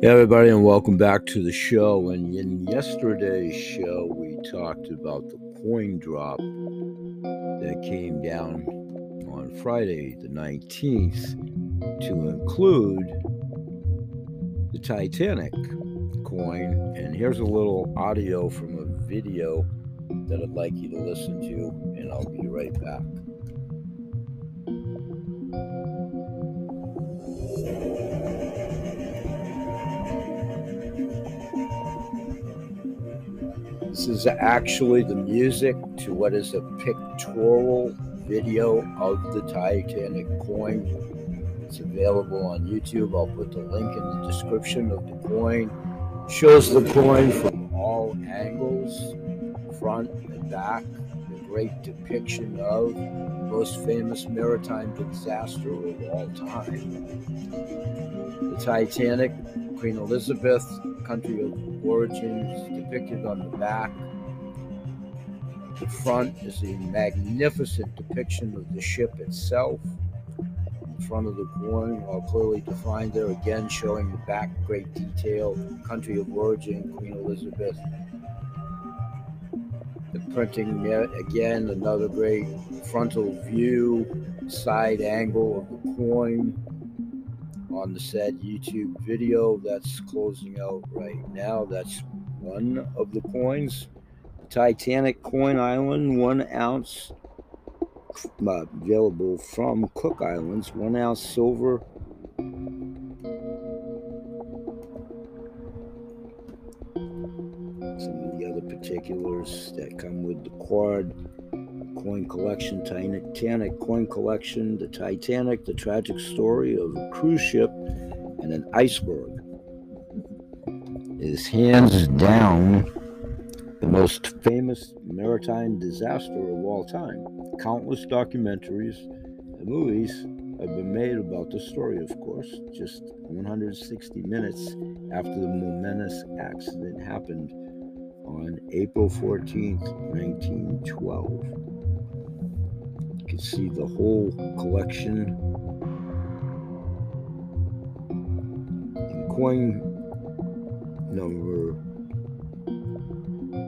Hey everybody, and welcome back to the show. And in yesterday's show, we talked about the coin drop that came down on Friday, the 19th, to include the Titanic coin. And here's a little audio from a video that I'd like you to listen to, and I'll be right back. Is actually the music to what is a pictorial video of the Titanic coin. It's available on YouTube. I'll put the link in the description of the coin. Shows the coin from all angles, front and back. Great depiction of the most famous maritime disaster of all time. The Titanic, Queen Elizabeth, country of origin is depicted on the back. The front is a magnificent depiction of the ship itself. In front of the coin, all clearly defined there, again showing the back, great detail, country of origin, Queen Elizabeth. The printing, again, another great frontal view, side angle of the coin on the said YouTube video that's closing out right now. That's one of the coins. Titanic Coin Island, one ounce, uh, available from Cook Islands, one ounce silver. Particulars that come with the card coin collection, Titanic coin collection, the Titanic, the tragic story of a cruise ship and an iceberg is hands down the most famous maritime disaster of all time. Countless documentaries and movies have been made about the story, of course, just 160 minutes after the momentous accident happened on April 14th, 1912. You can see the whole collection in coin number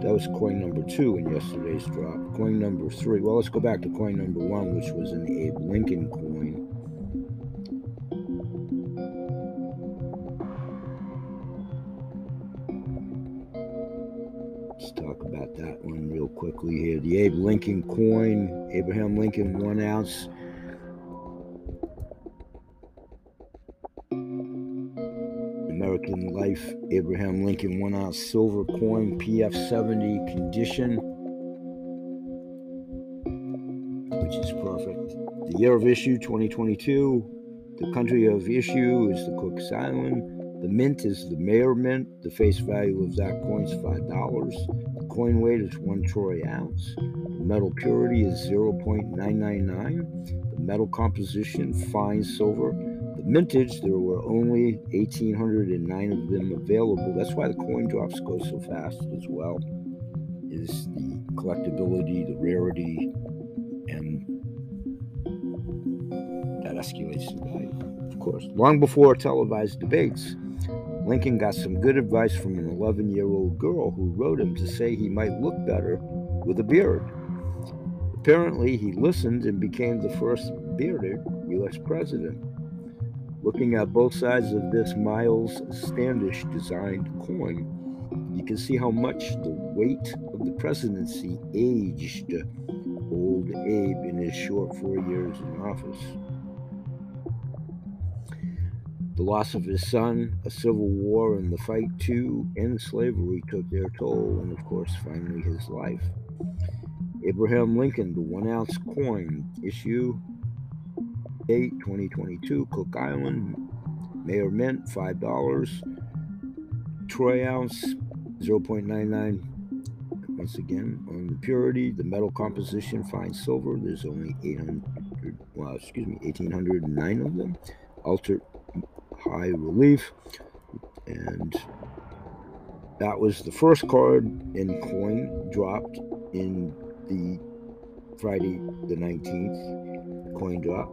that was coin number two in yesterday's drop. Coin number three. Well, let's go back to coin number one, which was an Abe Lincoln coin. Let's talk about that one real quickly here. The Abe Lincoln coin, Abraham Lincoln, one ounce. American Life, Abraham Lincoln, one ounce silver coin, PF 70 condition, which is perfect. The year of issue 2022. The country of issue is the Cook Island. The mint is the Mayer Mint. The face value of that coin is $5. The coin weight is one troy ounce. The metal purity is 0.999. The metal composition, fine silver. The mintage, there were only 1,809 of them available. That's why the coin drops go so fast as well, is the collectability, the rarity, and that escalates the value, of course. Long before televised debates, Lincoln got some good advice from an 11 year old girl who wrote him to say he might look better with a beard. Apparently, he listened and became the first bearded U.S. president. Looking at both sides of this Miles Standish designed coin, you can see how much the weight of the presidency aged old Abe in his short four years in office. The loss of his son, a civil war, and the fight to end slavery took their toll, and of course, finally his life. Abraham Lincoln, the one ounce coin, issue 8, 2022, Cook Island, Mayer Mint, $5. Troy ounce, 0.99. Once again, on the purity, the metal composition, fine silver, there's only 800, well, excuse me, 1,809 of them. Ultra high relief. And that was the first card in coin dropped in the Friday the 19th coin drop.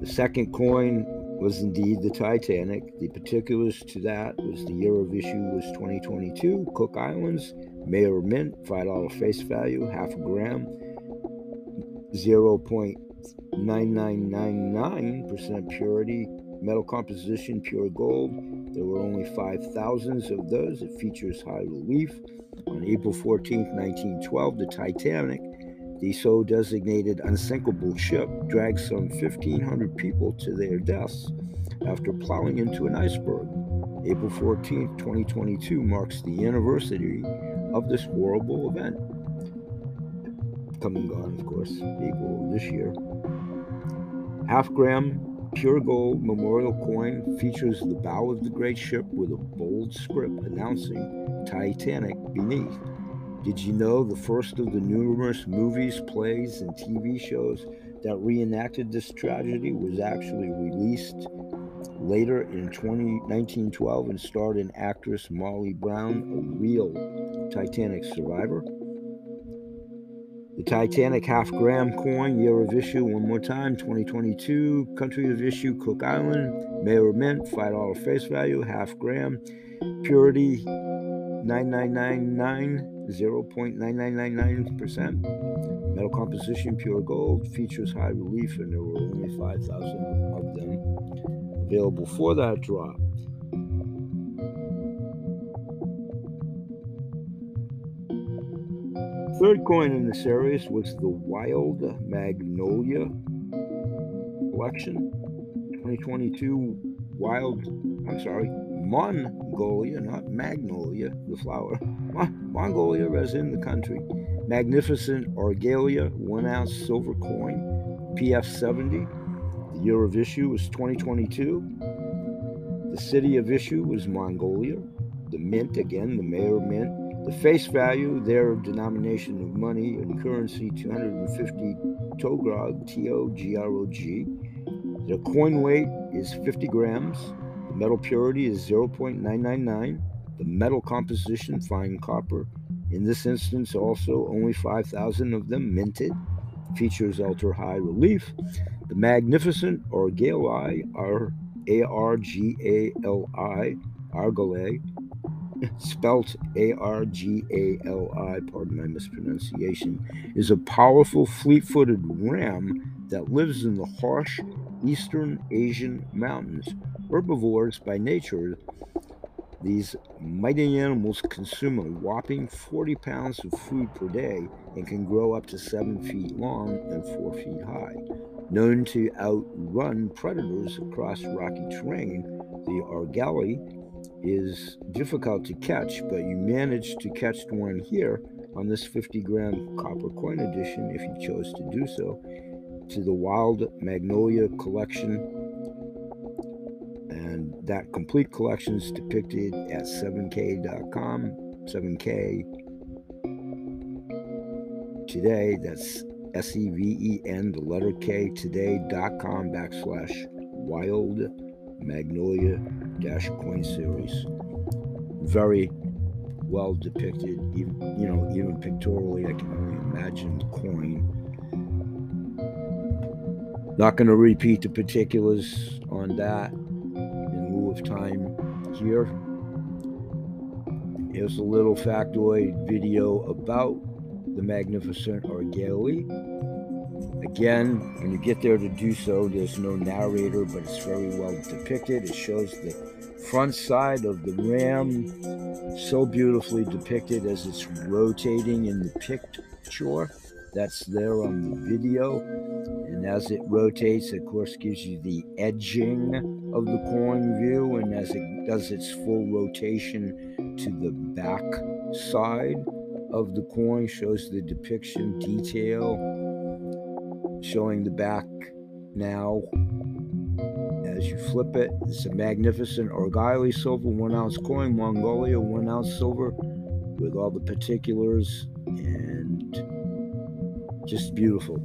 The second coin was indeed the Titanic. The particulars to that was the year of issue was 2022. Cook Islands, Mayer Mint, $5 face value, half a gram, 0.9999% purity, metal composition, pure gold. There were only 5,000 of those. It features high relief. On April 14, 1912, the Titanic the so designated unsinkable ship dragged some 1,500 people to their deaths after plowing into an iceberg. April 14, 2022 marks the anniversary of this horrible event. Come and gone, of course, April this year. Half gram pure gold memorial coin features the bow of the great ship with a bold script announcing Titanic beneath. Did you know the first of the numerous movies, plays, and TV shows that reenacted this tragedy was actually released later in 20, 1912 and starred in actress Molly Brown, a real Titanic survivor? The Titanic half gram coin, year of issue, one more time, 2022. Country of issue, Cook Island. Mayer Mint, $5 face value, half gram. Purity, 9999 0.9999%. Metal composition, pure gold, features high relief, and there were only 5,000 of them available for that drop. Third coin in the series was the Wild Magnolia collection 2022 Wild, I'm sorry, Mongolia, not Magnolia, the flower. Mongolia as in the country. Magnificent Argalia, one ounce silver coin, PF 70. The year of issue was 2022. The city of issue was Mongolia. The mint, again, the Mayer mint. The face value, their denomination of money and currency, 250 Togrog, T O G R O G. The coin weight is 50 grams. The metal purity is 0.999. The metal composition, fine copper. In this instance, also only 5,000 of them minted. Features ultra high relief. The magnificent Argali, R A R G A L I, Argale, spelt A R G A L I, pardon my mispronunciation, is a powerful fleet footed ram that lives in the harsh eastern Asian mountains. Herbivores by nature, these mighty animals consume a whopping 40 pounds of food per day and can grow up to 7 feet long and 4 feet high. Known to outrun predators across rocky terrain, the argali is difficult to catch, but you managed to catch one here on this 50 gram copper coin edition if you chose to do so to the Wild Magnolia collection. And that complete collection is depicted at 7k.com 7k today. That's s-e-v-e-n the letter k today.com backslash wild magnolia dash coin series very well depicted even you know even pictorially i can only imagine the coin not going to repeat the particulars on that in lieu of time here. Here's a little factoid video about the magnificent Argali. Again, when you get there to do so, there's no narrator, but it's very well depicted. It shows the front side of the ram so beautifully depicted as it's rotating in the picture that's there on the video. And as it rotates, of course, gives you the edging of the coin view. And as it does its full rotation to the back side of the coin, shows the depiction detail, showing the back now. As you flip it, it's a magnificent Argali silver one ounce coin, Mongolia one ounce silver, with all the particulars and just beautiful.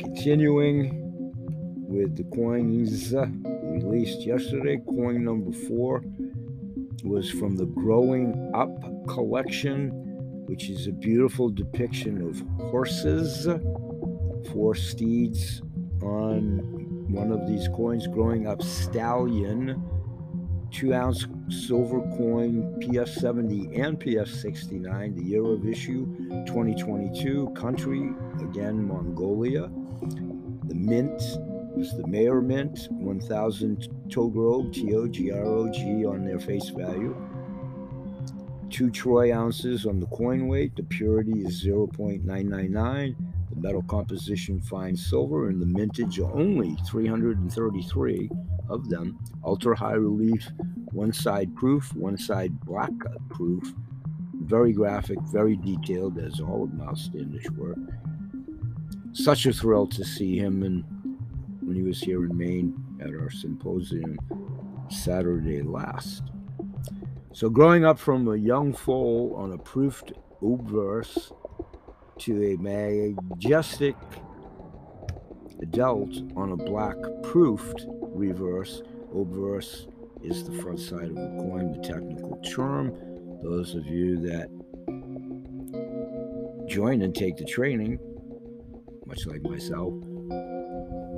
Continuing with the coins uh, released yesterday, coin number four was from the Growing Up collection, which is a beautiful depiction of horses, four steeds on one of these coins growing up stallion two ounce silver coin PF70 and PF69, the year of issue 2022, country again Mongolia. The mint was the Mayer Mint 1000 Togrog, T O G R O G on their face value. Two troy ounces on the coin weight. The purity is 0.999. The metal composition fine silver and the mintage only 333 of them. Ultra high relief, one side proof, one side black proof. Very graphic, very detailed, as all of Miles Standish work. Such a thrill to see him and when he was here in Maine at our symposium Saturday last. So, growing up from a young foal on a proofed obverse to a majestic adult on a black proofed reverse. Obverse is the front side of a coin, the technical term. Those of you that join and take the training, much like myself,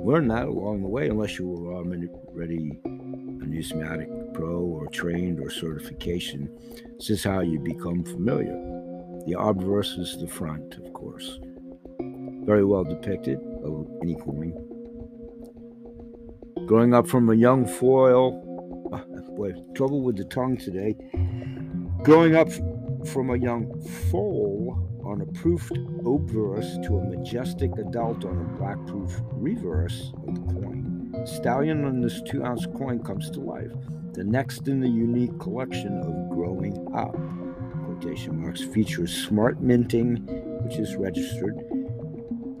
learn that along the way unless you were already a numismatic pro or trained or certification. This is how you become familiar. The obverse is the front, of course. Very well depicted of any coin. Growing up from a young foil, boy, trouble with the tongue today. Growing up from a young foal on a proofed obverse to a majestic adult on a black proof reverse of the coin, stallion on this two ounce coin comes to life. The next in the unique collection of growing up quotation marks features smart minting, which is registered,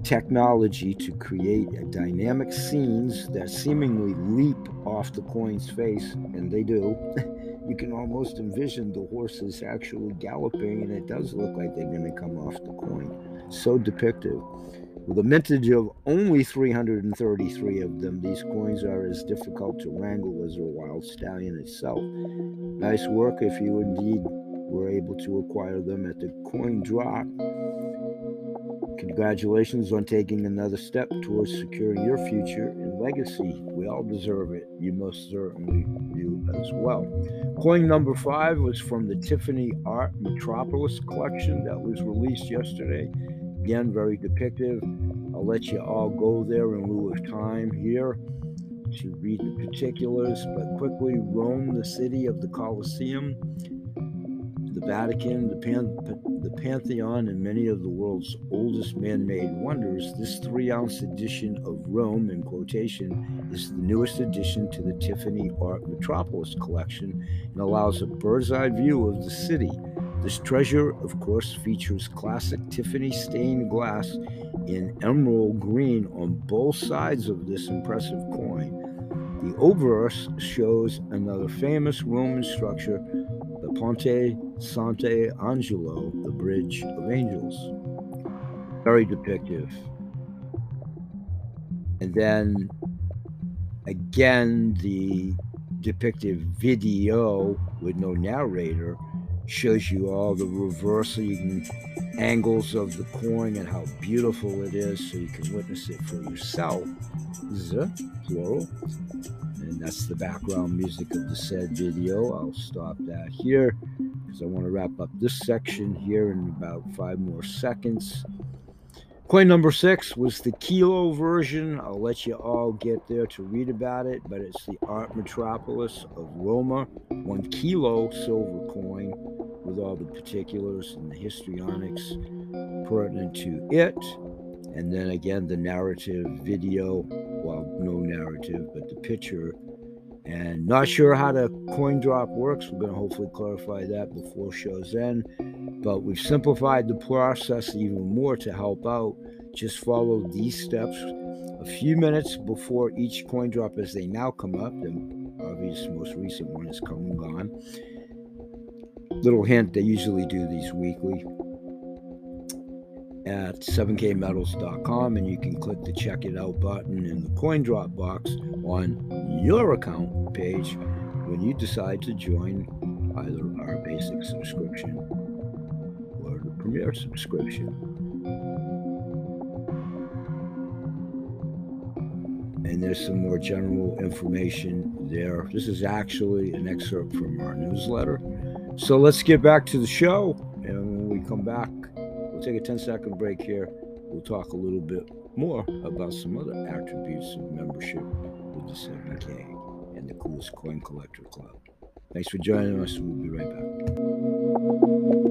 technology to create dynamic scenes that seemingly leap off the coin's face, and they do. you can almost envision the horses actually galloping, and it does look like they're going to come off the coin. So depictive. With a mintage of only 333 of them, these coins are as difficult to wrangle as a wild stallion itself. Nice work if you indeed were able to acquire them at the coin drop. Congratulations on taking another step towards securing your future and legacy. We all deserve it. You most certainly do as well. Coin number five was from the Tiffany Art Metropolis collection that was released yesterday. Again, very depictive. I'll let you all go there in lieu of time here to read the particulars, but quickly Rome, the city of the Colosseum, the Vatican, the, Pan- the Pantheon, and many of the world's oldest man made wonders, this three ounce edition of Rome, in quotation, is the newest addition to the Tiffany Art Metropolis collection and allows a bird's eye view of the city. This treasure, of course, features classic Tiffany stained glass in emerald green on both sides of this impressive coin. The obverse shows another famous Roman structure the Ponte Sant'Angelo, the Bridge of Angels. Very depictive. And then again, the depictive video with no narrator shows you all the reversing angles of the coin and how beautiful it is so you can witness it for yourself. Z, plural. And that's the background music of the said video. I'll stop that here because I want to wrap up this section here in about five more seconds. Coin number six was the kilo version. I'll let you all get there to read about it, but it's the Art Metropolis of Roma, one kilo silver coin with all the particulars and the histrionics pertinent to it. And then again, the narrative video, well, no narrative, but the picture. And not sure how the coin drop works. We're going to hopefully clarify that before show's end. But we've simplified the process even more to help out. Just follow these steps a few minutes before each coin drop as they now come up. The obvious most recent one is come and gone little hint they usually do these weekly at 7kmetals.com and you can click the check it out button in the coin drop box on your account page when you decide to join either our basic subscription or the premier subscription and there's some more general information there. This is actually an excerpt from our newsletter. So let's get back to the show. And when we come back, we'll take a 10 second break here. We'll talk a little bit more about some other attributes of membership with the 7K and the coolest coin collector club. Thanks for joining us. We'll be right back.